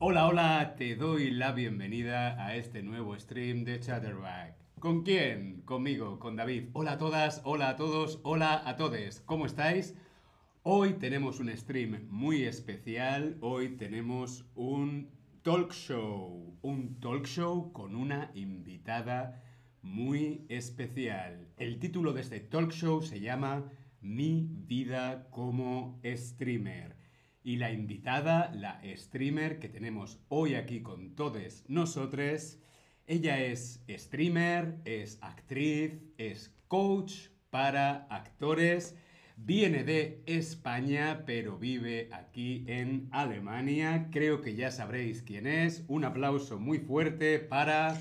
Hola, hola, te doy la bienvenida a este nuevo stream de Chatterback. ¿Con quién? Conmigo, con David. Hola a todas, hola a todos, hola a todes. ¿Cómo estáis? Hoy tenemos un stream muy especial. Hoy tenemos un talk show. Un talk show con una invitada muy especial. El título de este talk show se llama Mi vida como streamer. Y la invitada, la streamer que tenemos hoy aquí con todos nosotros, ella es streamer, es actriz, es coach para actores, viene de España pero vive aquí en Alemania. Creo que ya sabréis quién es. Un aplauso muy fuerte para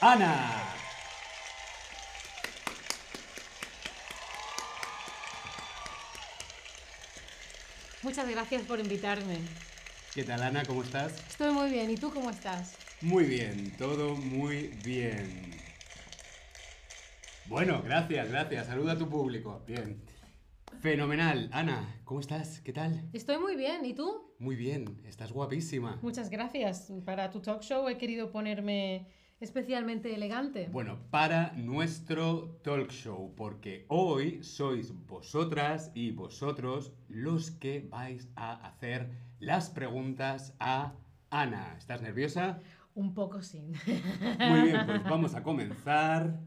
Ana. Muchas gracias por invitarme. ¿Qué tal Ana? ¿Cómo estás? Estoy muy bien. ¿Y tú cómo estás? Muy bien, todo muy bien. Bueno, gracias, gracias. Saluda a tu público. Bien. Fenomenal. Ana, ¿cómo estás? ¿Qué tal? Estoy muy bien. ¿Y tú? Muy bien, estás guapísima. Muchas gracias. Para tu talk show he querido ponerme especialmente elegante. Bueno, para nuestro talk show, porque hoy sois vosotras y vosotros los que vais a hacer las preguntas a Ana. ¿Estás nerviosa? Un poco sí. Muy bien, pues vamos a comenzar.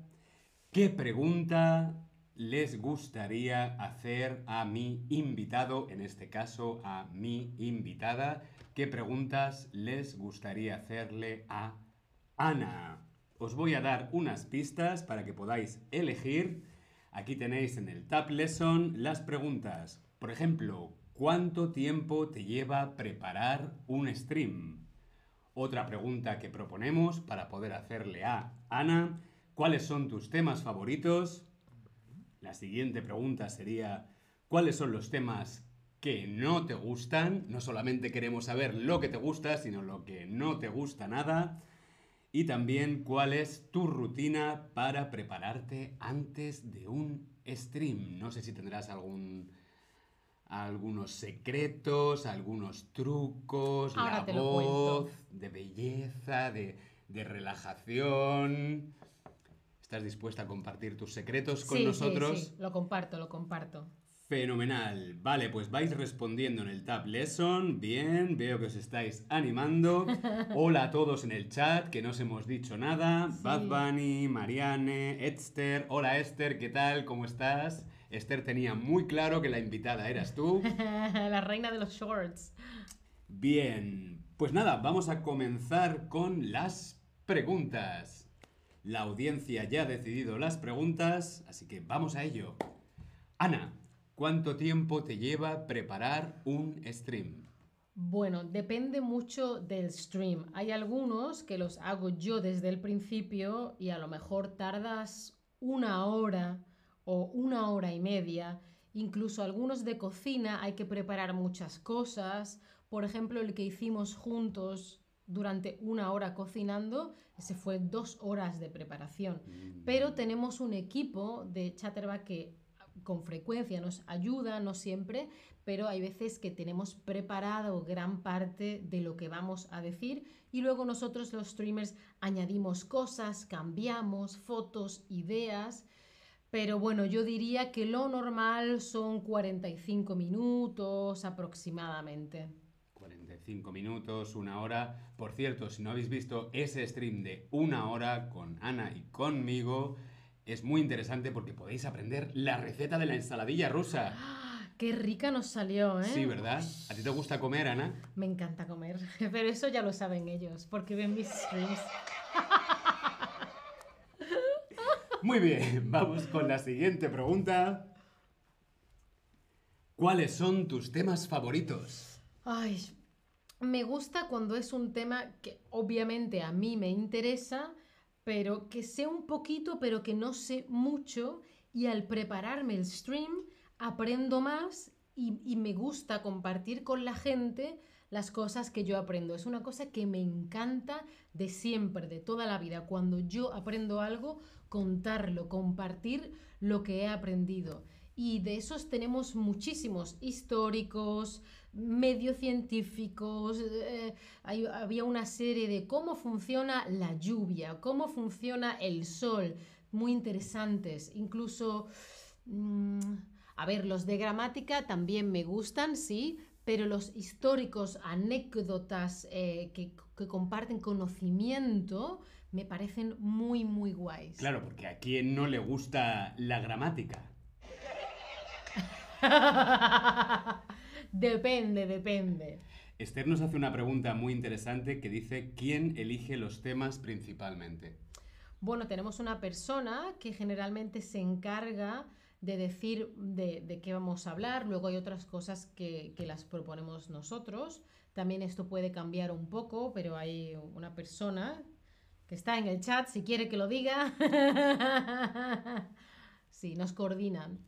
¿Qué pregunta les gustaría hacer a mi invitado, en este caso a mi invitada? ¿Qué preguntas les gustaría hacerle a Ana. Os voy a dar unas pistas para que podáis elegir. Aquí tenéis en el Tab Lesson las preguntas. Por ejemplo, ¿cuánto tiempo te lleva preparar un stream? Otra pregunta que proponemos para poder hacerle a Ana, ¿cuáles son tus temas favoritos? La siguiente pregunta sería, ¿cuáles son los temas que no te gustan? No solamente queremos saber lo que te gusta, sino lo que no te gusta nada. Y también cuál es tu rutina para prepararte antes de un stream. No sé si tendrás algún algunos secretos, algunos trucos, Ahora la te voz, de belleza, de, de relajación. ¿Estás dispuesta a compartir tus secretos con sí, nosotros? Sí, sí, lo comparto, lo comparto. Fenomenal. Vale, pues vais respondiendo en el Tab Lesson. Bien, veo que os estáis animando. Hola a todos en el chat, que no os hemos dicho nada. Sí. Bad Bunny, Marianne, Esther. Hola Esther, ¿qué tal? ¿Cómo estás? Esther tenía muy claro que la invitada eras tú. la reina de los shorts. Bien, pues nada, vamos a comenzar con las preguntas. La audiencia ya ha decidido las preguntas, así que vamos a ello. Ana, ¿cuánto tiempo te lleva preparar un stream? Bueno, depende mucho del stream. Hay algunos que los hago yo desde el principio y a lo mejor tardas una hora o una hora y media. Incluso algunos de cocina hay que preparar muchas cosas. Por ejemplo, el que hicimos juntos durante una hora cocinando, ese fue dos horas de preparación. Pero tenemos un equipo de Chatterback que con frecuencia nos ayuda, no siempre, pero hay veces que tenemos preparado gran parte de lo que vamos a decir y luego nosotros los streamers añadimos cosas, cambiamos fotos, ideas. Pero bueno, yo diría que lo normal son 45 minutos aproximadamente. 45 minutos, una hora. Por cierto, si no habéis visto ese stream de una hora con Ana y conmigo, es muy interesante porque podéis aprender la receta de la ensaladilla rusa. ¡Ah! ¡Qué rica nos salió, eh! Sí, ¿verdad? ¿A ti te gusta comer, Ana? Me encanta comer, pero eso ya lo saben ellos, porque ven mis streams. Muy bien, vamos con la siguiente pregunta. ¿Cuáles son tus temas favoritos? Ay, me gusta cuando es un tema que obviamente a mí me interesa, pero que sé un poquito, pero que no sé mucho, y al prepararme el stream aprendo más y, y me gusta compartir con la gente las cosas que yo aprendo. Es una cosa que me encanta de siempre, de toda la vida. Cuando yo aprendo algo, contarlo, compartir lo que he aprendido. Y de esos tenemos muchísimos históricos, medio científicos, eh, había una serie de cómo funciona la lluvia, cómo funciona el sol, muy interesantes, incluso, mm, a ver, los de gramática también me gustan, sí, pero los históricos, anécdotas eh, que, que comparten conocimiento, me parecen muy, muy guays. Claro, porque a quién no le gusta la gramática. depende, depende. Esther nos hace una pregunta muy interesante que dice ¿quién elige los temas principalmente? Bueno, tenemos una persona que generalmente se encarga de decir de, de qué vamos a hablar, luego hay otras cosas que, que las proponemos nosotros. También esto puede cambiar un poco, pero hay una persona que está en el chat, si quiere que lo diga. sí, nos coordinan.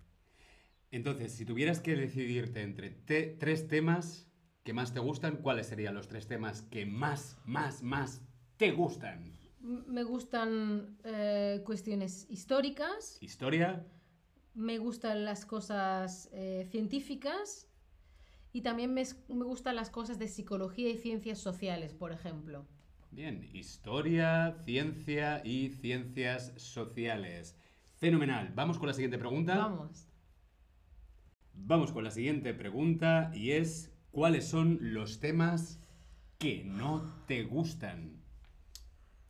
Entonces, si tuvieras que decidirte entre te- tres temas que más te gustan, ¿cuáles serían los tres temas que más, más, más te gustan? Me gustan eh, cuestiones históricas, Historia, me gustan las cosas eh, científicas y también me, me gustan las cosas de psicología y ciencias sociales, por ejemplo. Bien, historia, ciencia y ciencias sociales. Fenomenal. Vamos con la siguiente pregunta. Vamos. Vamos con la siguiente pregunta y es ¿cuáles son los temas que no te gustan?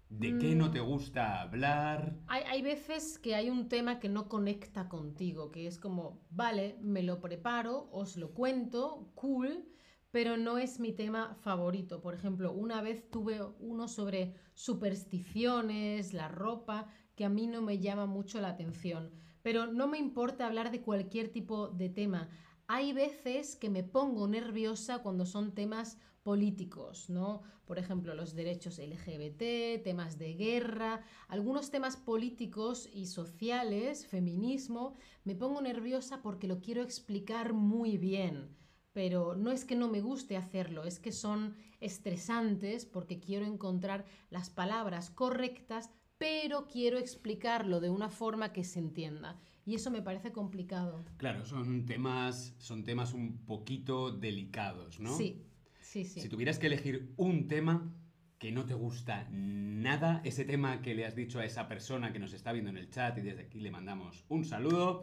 ¿De qué no te gusta hablar? Hay, hay veces que hay un tema que no conecta contigo, que es como, vale, me lo preparo, os lo cuento, cool, pero no es mi tema favorito. Por ejemplo, una vez tuve uno sobre supersticiones, la ropa, que a mí no me llama mucho la atención. Pero no me importa hablar de cualquier tipo de tema. Hay veces que me pongo nerviosa cuando son temas políticos, ¿no? Por ejemplo, los derechos LGBT, temas de guerra, algunos temas políticos y sociales, feminismo, me pongo nerviosa porque lo quiero explicar muy bien. Pero no es que no me guste hacerlo, es que son estresantes porque quiero encontrar las palabras correctas, pero quiero explicarlo de una forma que se entienda. Y eso me parece complicado. Claro, son temas, son temas un poquito delicados, ¿no? Sí, sí, sí. Si tuvieras que elegir un tema que no te gusta nada, ese tema que le has dicho a esa persona que nos está viendo en el chat y desde aquí le mandamos un saludo,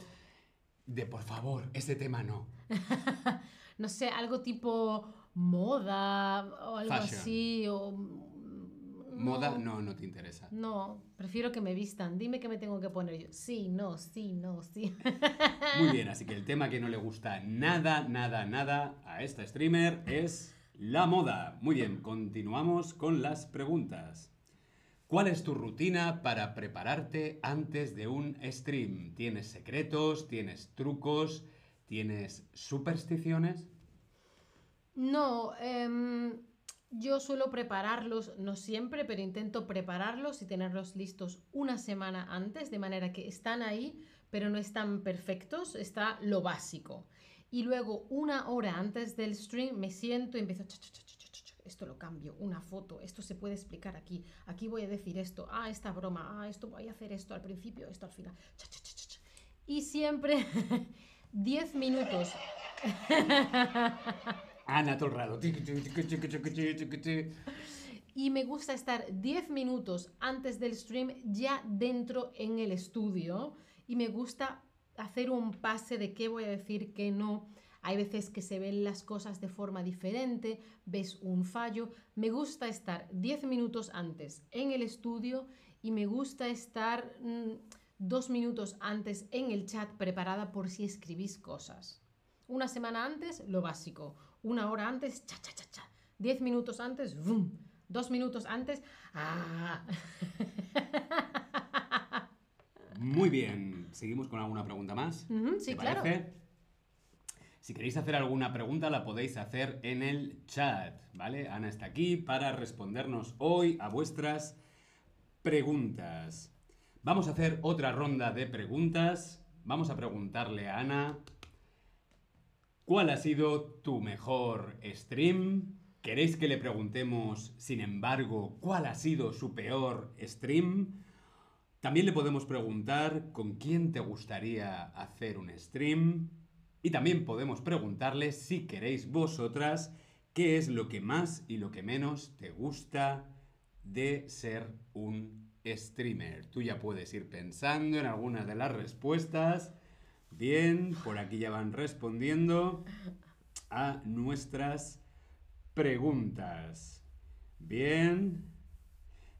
de por favor, ese tema no. no sé, algo tipo moda o algo Fashion. así. O... Moda no, no te interesa. No, prefiero que me vistan. Dime qué me tengo que poner yo. Sí, no, sí, no, sí. Muy bien, así que el tema que no le gusta nada, nada, nada a esta streamer es la moda. Muy bien, continuamos con las preguntas. ¿Cuál es tu rutina para prepararte antes de un stream? ¿Tienes secretos? ¿Tienes trucos? ¿Tienes supersticiones? No, em, yo suelo prepararlos, no siempre, pero intento prepararlos y tenerlos listos una semana antes, de manera que están ahí, pero no están perfectos, está lo básico. Y luego, una hora antes del stream, me siento y empiezo, "Cha, cha, cha, cha, cha, cha, cha, esto lo cambio, una foto, esto se puede explicar aquí, aquí voy a decir esto, ah, esta broma, ah, esto voy a hacer esto al principio, esto al final. cha, cha, cha, cha, cha". Y siempre 10 minutos Ana todo el rato. Y me gusta estar 10 minutos antes del stream ya dentro en el estudio y me gusta hacer un pase de qué voy a decir, qué no. Hay veces que se ven las cosas de forma diferente, ves un fallo. Me gusta estar 10 minutos antes en el estudio y me gusta estar mm, dos minutos antes en el chat preparada por si escribís cosas. Una semana antes, lo básico. Una hora antes, cha, cha, cha, cha. Diez minutos antes. Dos minutos antes, ¡ah! Muy bien, seguimos con alguna pregunta más. Sí, ¿Te claro. parece? Si queréis hacer alguna pregunta, la podéis hacer en el chat, ¿vale? Ana está aquí para respondernos hoy a vuestras preguntas. Vamos a hacer otra ronda de preguntas. Vamos a preguntarle a Ana, ¿cuál ha sido tu mejor stream? ¿Queréis que le preguntemos, sin embargo, cuál ha sido su peor stream? También le podemos preguntar con quién te gustaría hacer un stream. Y también podemos preguntarle si queréis vosotras qué es lo que más y lo que menos te gusta de ser un streamer. Tú ya puedes ir pensando en algunas de las respuestas. Bien, por aquí ya van respondiendo a nuestras preguntas. Bien.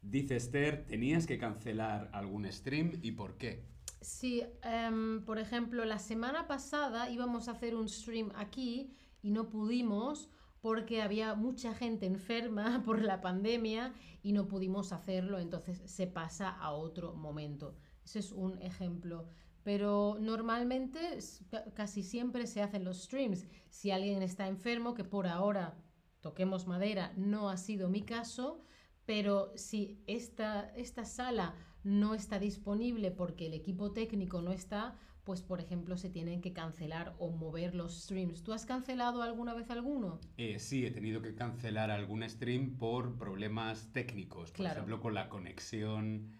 Dice Esther, ¿tenías que cancelar algún stream y por qué? Sí, em, por ejemplo, la semana pasada íbamos a hacer un stream aquí y no pudimos porque había mucha gente enferma por la pandemia y no pudimos hacerlo, entonces se pasa a otro momento. Ese es un ejemplo. Pero normalmente casi siempre se hacen los streams. Si alguien está enfermo, que por ahora, toquemos madera, no ha sido mi caso, pero si esta, esta sala no está disponible porque el equipo técnico no está, pues por ejemplo se tienen que cancelar o mover los streams. ¿Tú has cancelado alguna vez alguno? Eh, sí, he tenido que cancelar algún stream por problemas técnicos, por ejemplo con la conexión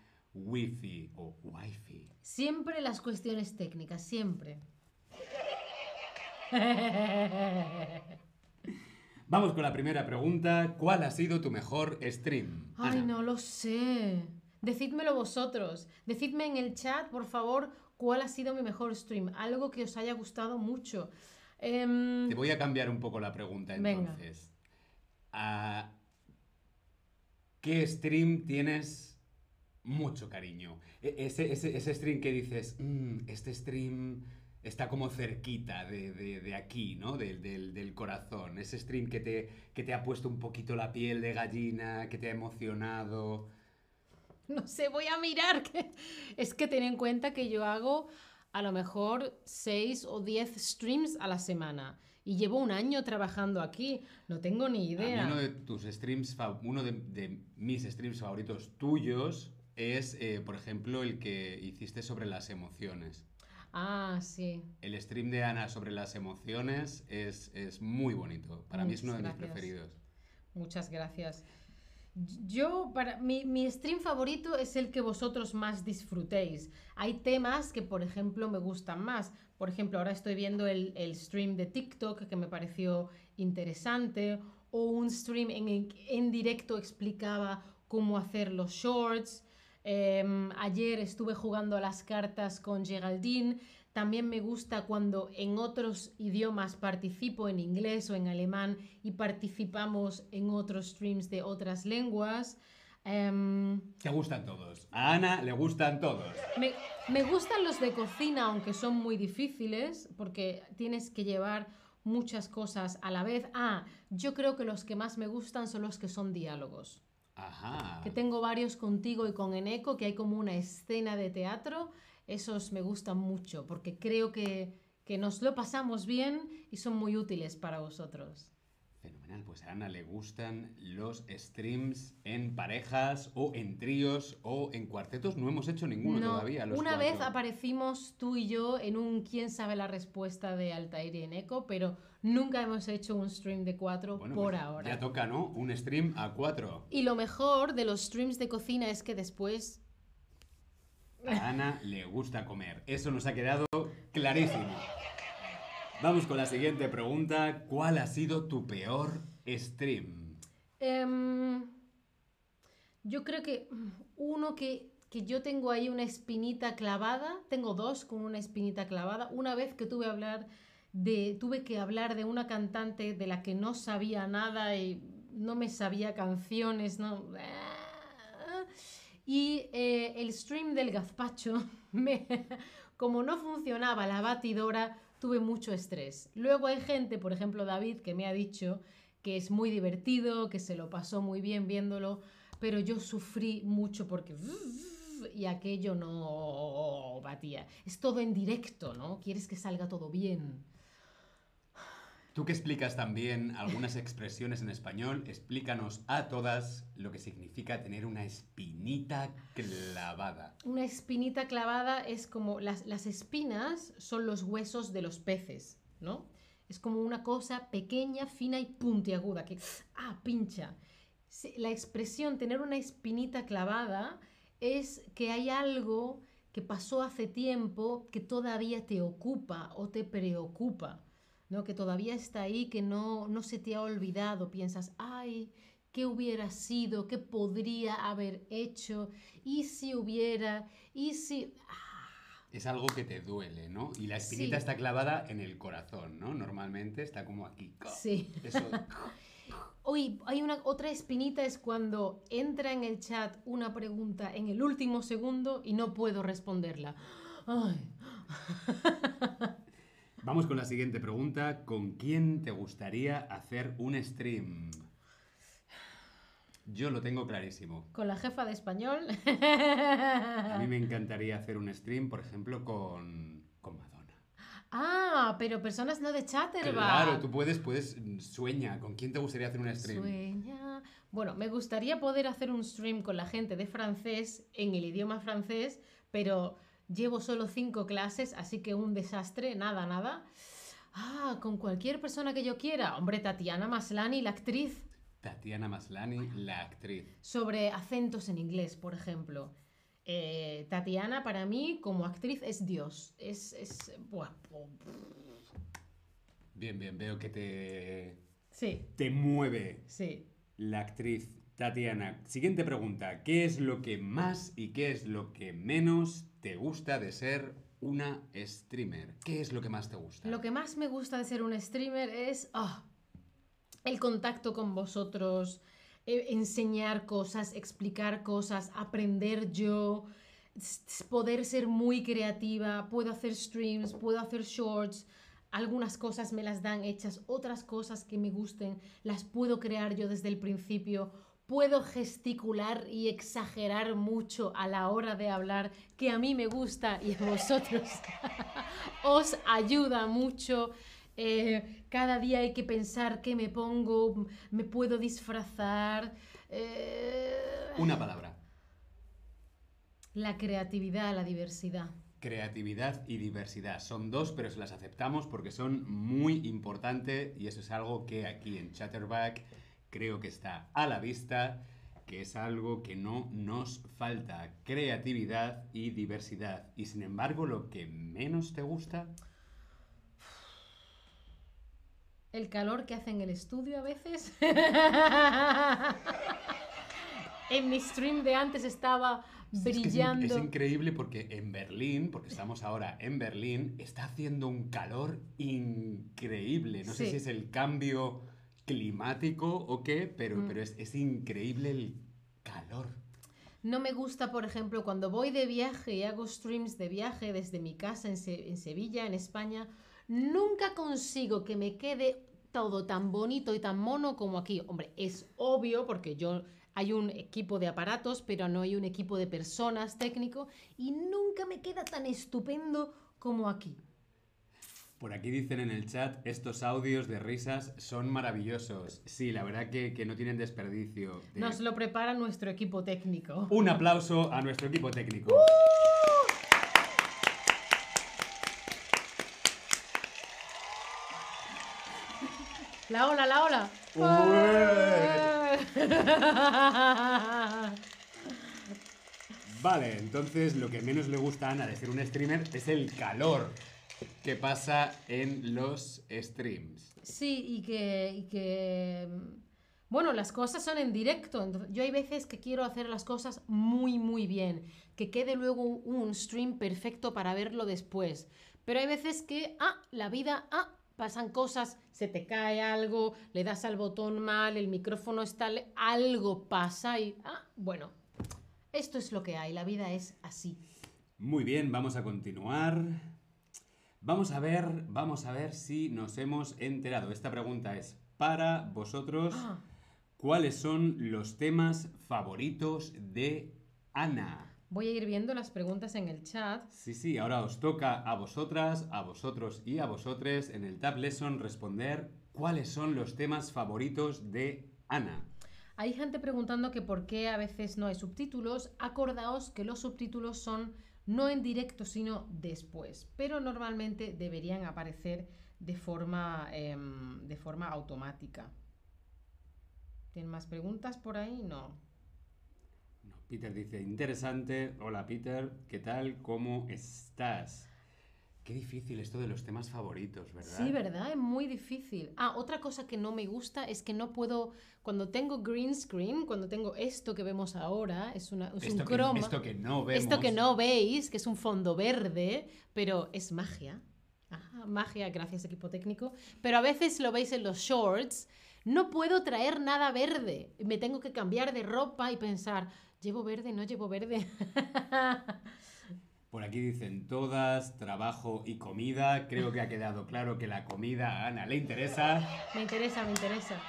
wifi o wifi. Siempre las cuestiones técnicas, siempre. Vamos con la primera pregunta. ¿Cuál ha sido tu mejor stream? Ay, no lo sé. Decídmelo vosotros. Decidme en el chat, por favor, cuál ha sido mi mejor stream. Algo que os haya gustado mucho. Em, Te voy a cambiar un poco la pregunta entonces. ¿A qué stream tienes mucho cariño? E-, ese, ese, stream que dices, mm, este stream está como cerquita de, aquí, ¿no? Del, corazón. Ese stream que te, que te ha puesto un poquito la piel de gallina, que te ha emocionado. no sé, voy a mirar. Que... Es que ten en cuenta que yo hago a lo mejor 6 o 10 streams a la semana. Y llevo un año trabajando aquí. No tengo ni idea. uno de tus streams, uno de, mis streams favoritos tuyos es, eh, por ejemplo, el que hiciste sobre las emociones. Ah, sí. El stream de Ana sobre las emociones es, muy bonito. Para mí es uno de mis preferidos. Muchas gracias. Yo, para mi, mi, stream favorito es el que vosotros más disfrutéis. Hay temas que, por ejemplo, me gustan más. Por ejemplo, ahora estoy viendo el, el stream de TikTok que me pareció interesante. O un stream en, en directo explicaba cómo hacer los shorts. Em, ayer estuve jugando a las cartas con Geraldine. También me gusta cuando en otros idiomas participo, en inglés o en alemán, y participamos en otros streams de otras lenguas. Em, Te gustan todos. A Ana le gustan todos. Me, me gustan los de cocina, aunque son muy difíciles, porque tienes que llevar muchas cosas a la vez. Ah, yo creo que los que más me gustan son los que son diálogos. Que tengo varios contigo y con Eneco, que hay como una escena de teatro esos me gustan mucho porque creo que, nos lo pasamos bien y son muy útiles para vosotros. Fenomenal, pues a Ana le gustan los streams en parejas o en tríos o en cuartetos. No hemos hecho ninguno todavía. una vez aparecimos tú y yo en un quién sabe la respuesta de Altair y Eneco, pero nunca hemos hecho un stream de cuatro por pues ahora. Ya toca, ¿no? Un stream a cuatro. Y lo mejor de los streams de cocina es que después a Ana le gusta comer. Eso nos ha quedado clarísimo. Vamos con la siguiente pregunta. ¿Cuál ha sido tu peor stream? Em, yo creo que uno que, yo tengo ahí una espinita clavada, tengo dos con una espinita clavada. Una vez que tuve, hablar de, tuve que hablar de una cantante de la que no sabía nada y no me sabía canciones, no y eh, el stream del gazpacho, me, como no funcionaba la batidora, tuve mucho estrés. Luego hay gente, por ejemplo David, que me ha dicho que es muy divertido, que se lo pasó muy bien viéndolo, pero yo sufrí mucho porque y aquello no batía. Es todo en directo, ¿no? Quieres que salga todo bien. Tú que explicas también algunas expresiones en español, explícanos a todas lo que significa tener una espinita clavada. Una espinita clavada es como las, las espinas son los huesos de los peces, ¿no? Es como una cosa pequeña, fina y puntiaguda que, ah, pincha. La expresión tener una espinita clavada es que hay algo que pasó hace tiempo que todavía te ocupa o te preocupa, ¿no? Que todavía está ahí, que no, no se te ha olvidado. Piensas, ay, ¿qué hubiera sido? ¿Qué podría haber hecho? ¿Y si hubiera? ¿Y si...? Ah, Es algo que te duele, ¿no? Y la espinita Sí. está clavada en el corazón, ¿no? Normalmente está como aquí. Sí. Eso, Hoy hay una otra espinita es cuando entra en el chat una pregunta en el último segundo y no puedo responderla. Ay, Vamos con la siguiente pregunta. ¿Con quién te gustaría hacer un stream? Yo lo tengo clarísimo. con la jefa de español. A mí me encantaría hacer un stream, por ejemplo, con, con Madonna. Ah, pero personas no de Chatterbox. Claro, tú puedes, puedes, sueña. ¿Con quién te gustaría hacer un stream? Sueña. Bueno, me gustaría poder hacer un stream con la gente de francés en el idioma francés, pero llevo solo cinco clases, así que un desastre, nada, nada. Ah, con cualquier persona que yo quiera. Hombre, Tatiana Maslani, la actriz, Tatiana Maslani, la actriz. sobre acentos en inglés, por ejemplo. Eh, Tatiana, para mí, como actriz, es Dios. Es. es buah, oh, Bien, bien, veo que te, Sí, te mueve sí. la actriz Tatiana. Siguiente pregunta. ¿Qué es lo que más y qué es lo que menos te gusta de ser una streamer? ¿Qué es lo que más te gusta? Lo que más me gusta de ser un streamer es ah, el contacto con vosotros, eh, enseñar cosas, explicar cosas, aprender yo, poder ser muy creativa, puedo hacer streams, puedo hacer shorts. Algunas cosas me las dan hechas, otras cosas que me gusten las puedo crear yo desde el principio. Puedo gesticular y exagerar mucho a la hora de hablar, que a mí me gusta y a vosotros os ayuda mucho. Eh, cada día hay que pensar qué me pongo, me puedo disfrazar. eh, Una palabra. La creatividad, la diversidad. Creatividad y diversidad. Son dos, pero se las aceptamos porque son muy importantes y eso es algo que aquí en Chatterback creo que está a la vista, que es algo que no nos falta. Creatividad y diversidad. Y sin embargo, lo que menos te gusta, El calor que hace en el estudio a veces. en mi stream de antes estaba Es que es in- brillando. Es, increíble porque en Berlín, porque estamos ahora en Berlín, está haciendo un calor increíble. No sé si es el cambio climático o qué, pero, Mm. pero es, es increíble el calor. No me gusta, por ejemplo, cuando voy de viaje y hago streams de viaje desde mi casa en, Se- en Sevilla, en España, nunca consigo que me quede todo tan bonito y tan mono como aquí. Hombre, es obvio porque yo hay un equipo de aparatos, pero no hay un equipo de personas técnico y nunca me queda tan estupendo como aquí. Por aquí dicen en el chat, estos audios de risas son maravillosos. Sí, la verdad que, que no tienen desperdicio. De- Nos lo prepara nuestro equipo técnico. Un aplauso a nuestro equipo técnico. La ola, la ola. Vale, entonces lo que menos le gusta a Ana de ser un streamer es el calor que pasa en los streams. Sí, y que, y que, bueno, las cosas son en directo. yo hay veces que quiero hacer las cosas muy, muy bien, que quede luego un, stream perfecto para verlo después. Pero hay veces que, ah, la vida, ah, pasan cosas, se te cae algo, le das al botón mal, el micrófono está, algo pasa y, ah, bueno, esto es lo que hay, la vida es así. Muy bien, vamos a continuar. Vamos a ver, vamos a ver si nos hemos enterado. Esta pregunta es para vosotros. Ah, ¿Cuáles son los temas favoritos de Ana? voy a ir viendo las preguntas en el chat. Sí, sí, ahora os toca a vosotras, a vosotros y a vosotres en el Tab Lesson responder cuáles son los temas favoritos de Ana. Hay gente preguntando que por qué a veces no hay subtítulos. Acordaos que los subtítulos son no en directo, sino después. Pero normalmente deberían aparecer de forma, em, de forma automática. ¿Tienen más preguntas por ahí? No. No, Peter dice, interesante. Hola Peter, ¿qué tal? ¿Cómo estás? Qué difícil esto de los temas favoritos, ¿verdad? Sí, ¿verdad? Es muy difícil. Ah, otra cosa que no me gusta es que no puedo, cuando tengo green screen, cuando tengo esto que vemos ahora, es, una, es Esto un que, croma. esto que no vemos. Esto que no veis, que es un fondo verde, pero es magia. Ajá, magia, gracias equipo técnico. Pero a veces lo veis en los shorts. No puedo traer nada verde. Me tengo que cambiar de ropa y pensar, ¿llevo verde? ¿No llevo verde? Por aquí dicen todas, trabajo y comida. Creo que ha quedado claro que la comida a Ana le interesa. me interesa, me interesa.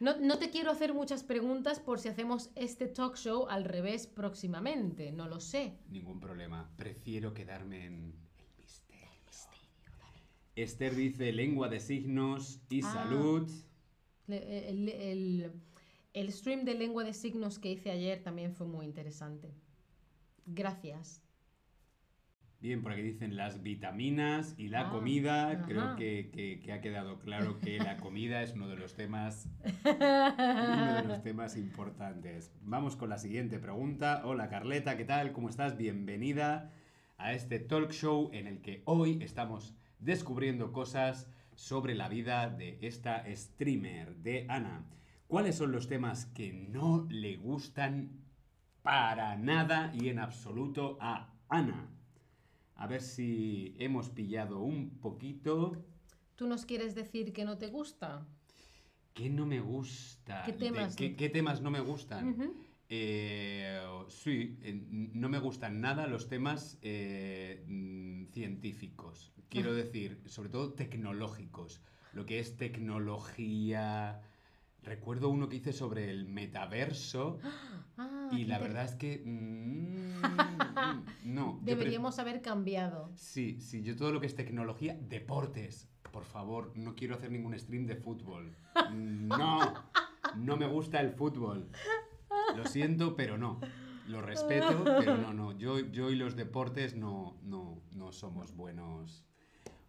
No, no te quiero hacer muchas preguntas por si hacemos este talk show al revés próximamente. No lo sé. Ningún problema. Prefiero quedarme en el misterio. Esther dice lengua de signos y Ah. salud. El, el- el stream de lengua de signos que hice ayer también fue muy interesante. Gracias. Bien, por aquí dicen las vitaminas y la Ah, comida. Creo que, que- que ha quedado claro que la comida es uno de los temas uno de los temas importantes. Vamos con la siguiente pregunta. Hola Carleta, ¿qué tal? ¿Cómo estás? Bienvenida a este talk show en el que hoy estamos descubriendo cosas sobre la vida de esta streamer, de Ana. ¿Cuáles son los temas que no le gustan para nada y en absoluto a Ana? A ver si hemos pillado un poquito. ¿Tú nos quieres decir que no te gusta? ¿Qué no me gusta? ¿Qué ¿De temas qué, no- qué temas no me gustan? Eh, sí, eh, no me gustan nada los temas eh, mm, científicos. Quiero decir, sobre todo tecnológicos. Lo que es tecnología. Recuerdo uno que hice sobre el metaverso Ah, y la verdad es que mm, no. yo pre- Deberíamos haber cambiado. Sí, sí, yo todo lo que es tecnología, deportes. Por favor, no quiero hacer ningún stream de fútbol. No, no me gusta el fútbol. Lo siento, pero no. Lo respeto, pero no, no. Yo, yo y los deportes no, no, no somos buenos,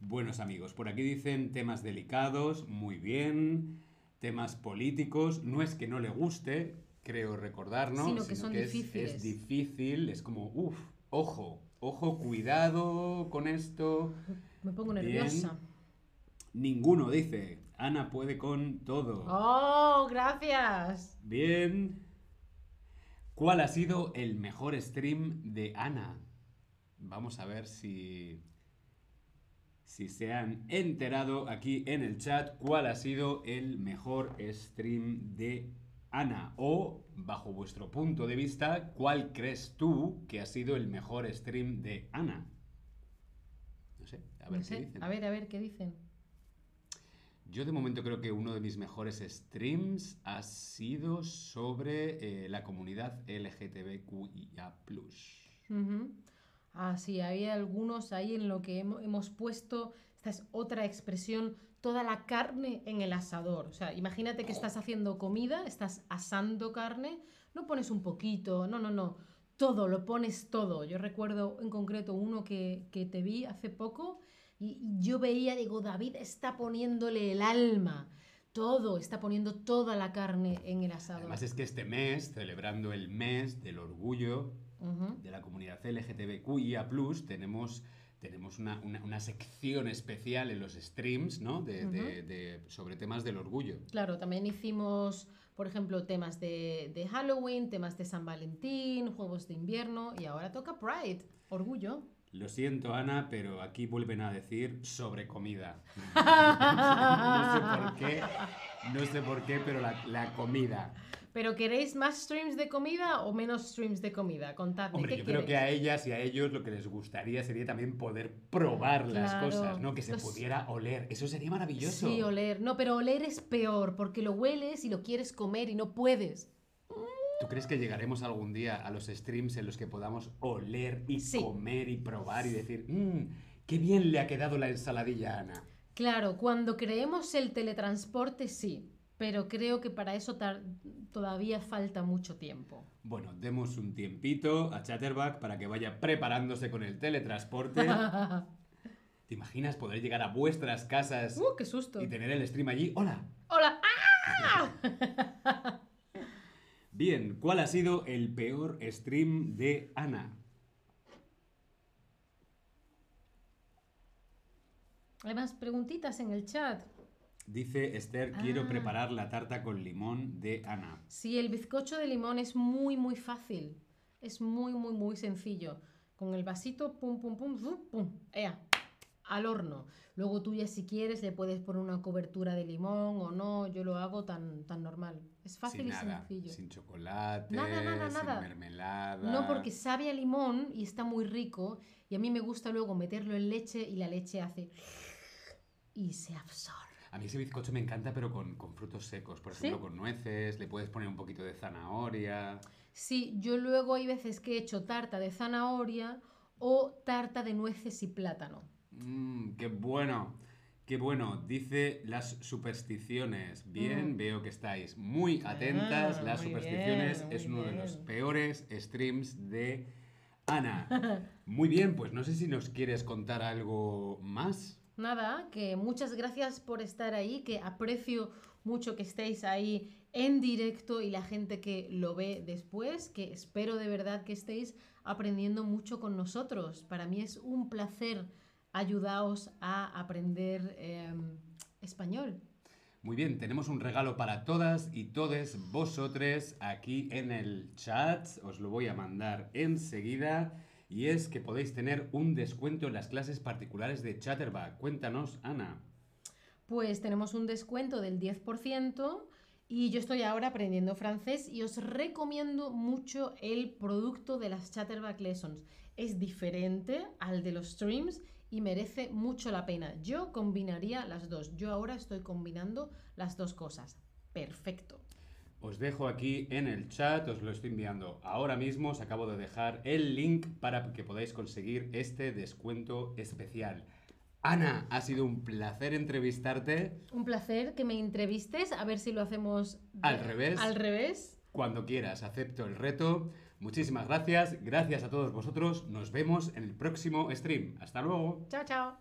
buenos amigos. Por aquí dicen temas delicados, muy bien. Temas políticos, no es que no le guste, creo recordar, ¿no? Sino que son es- difíciles. Es, difícil, es como, uff, ojo, ojo, cuidado con esto. Me pongo Bien. nerviosa. Ninguno dice, Ana puede con todo. ¡Oh, gracias! Bien. ¿Cuál ha sido el mejor stream de Ana? Vamos a ver si, si se han enterado aquí en el chat cuál ha sido el mejor stream de Ana. O, bajo vuestro punto de vista, ¿cuál crees tú que ha sido el mejor stream de Ana? No sé, a ver No qué dicen. A ver, a ver, ¿qué dicen? Yo de momento creo que uno de mis mejores streams ha sido sobre eh, la comunidad LGTBQIA+. Ujú. Ah, sí, había algunos ahí en lo que hemo- hemos puesto, esta es otra expresión, toda la carne en el asador. O sea, imagínate que estás haciendo comida, estás asando carne, no pones un poquito, no, no, no, todo, lo pones todo. Yo recuerdo en concreto uno que, que te vi hace poco y yo veía, digo, David está poniéndole el alma, todo, está poniendo toda la carne en el asador. Además es que este mes, celebrando el mes del orgullo De la comunidad LGTBQIA+, tenemos, tenemos una, una- una sección especial en los streams, ¿no? De, de- de- sobre temas del orgullo. Claro, también hicimos, por ejemplo, temas de, de Halloween, temas de San Valentín, juegos de invierno y ahora toca Pride, orgullo. Lo siento, Ana, pero aquí vuelven a decir sobre comida. no sé por qué, no sé por qué, pero la, la comida. ¿Pero queréis más streams de comida o menos streams de comida? Contadme, Hombre, ¿qué yo creo que a ellas y a ellos lo que les gustaría sería también poder probar las cosas, ¿no? Que se los- pudiera oler. Eso sería maravilloso. Sí, oler. No, pero oler es peor porque lo hueles y lo quieres comer y no puedes. ¿Tú crees que llegaremos algún día a los streams en los que podamos oler y Sí. comer y probar y decir, "Mm, qué bien le ha quedado la ensaladilla a Ana? Claro, cuando creemos el teletransporte sí, pero creo que para eso todavía falta mucho tiempo. Bueno, demos un tiempito a Chatterback para que vaya preparándose con el teletransporte. ¿Te imaginas poder llegar a vuestras casas ¡Uh, qué susto! y tener el stream allí? ¡Hola! ¡Hola! ¡Ah! Bien, ¿cuál ha sido el peor stream de Ana? Hay más preguntitas en el chat. Dice Esther, quiero Ah. preparar la tarta con limón de Ana. Sí, el bizcocho de limón es muy, muy fácil. Es muy, muy, muy sencillo. Con el vasito, pum, pum, pum, pum, pum, ea, al horno. Luego tú ya si quieres le puedes poner una cobertura de limón o no. Yo lo hago tan, tan normal. Es fácil sin y nada, sencillo. sin chocolate, Nada, nada, sin nada. mermelada. No, porque sabe a limón y está muy rico. Y a mí me gusta luego meterlo en leche y la leche hace... Y se absorbe. A mí ese bizcocho me encanta, pero con, con frutos secos. Por ¿Sí? ejemplo, con nueces, le puedes poner un poquito de zanahoria. Sí, yo luego hay veces que he hecho tarta de zanahoria o tarta de nueces y plátano. Mmm, qué bueno. Qué bueno, dice las supersticiones. Bien, Mm. veo que estáis muy atentas. Ah, las muy supersticiones bien, es uno de los peores streams de Ana. Muy bien, pues no sé si nos quieres contar algo más. Nada, que muchas gracias por estar ahí, que aprecio mucho que estéis ahí en directo y la gente que lo ve después, que espero de verdad que estéis aprendiendo mucho con nosotros. Para mí es un placer ayudaros a aprender eh, español. Muy bien, tenemos un regalo para todas y todes vosotros aquí en el chat. Os lo voy a mandar enseguida. Y es que podéis tener un descuento en las clases particulares de Chatterback. Cuéntanos, Ana. Pues tenemos un descuento del 10% y yo estoy ahora aprendiendo francés y os recomiendo mucho el producto de las Chatterback Lessons. Es diferente al de los streams y merece mucho la pena. Yo combinaría las dos. Yo ahora estoy combinando las dos cosas. Perfecto. Os dejo aquí en el chat, os lo estoy enviando ahora mismo. Os acabo de dejar el link para que podáis conseguir este descuento especial. Ana, ha sido un placer entrevistarte. Un placer que me entrevistes, a ver si lo hacemos de- Al revés. Al revés. Cuando quieras, acepto el reto. Muchísimas gracias. Gracias a todos vosotros. Nos vemos en el próximo stream. Hasta luego. Chao, chao.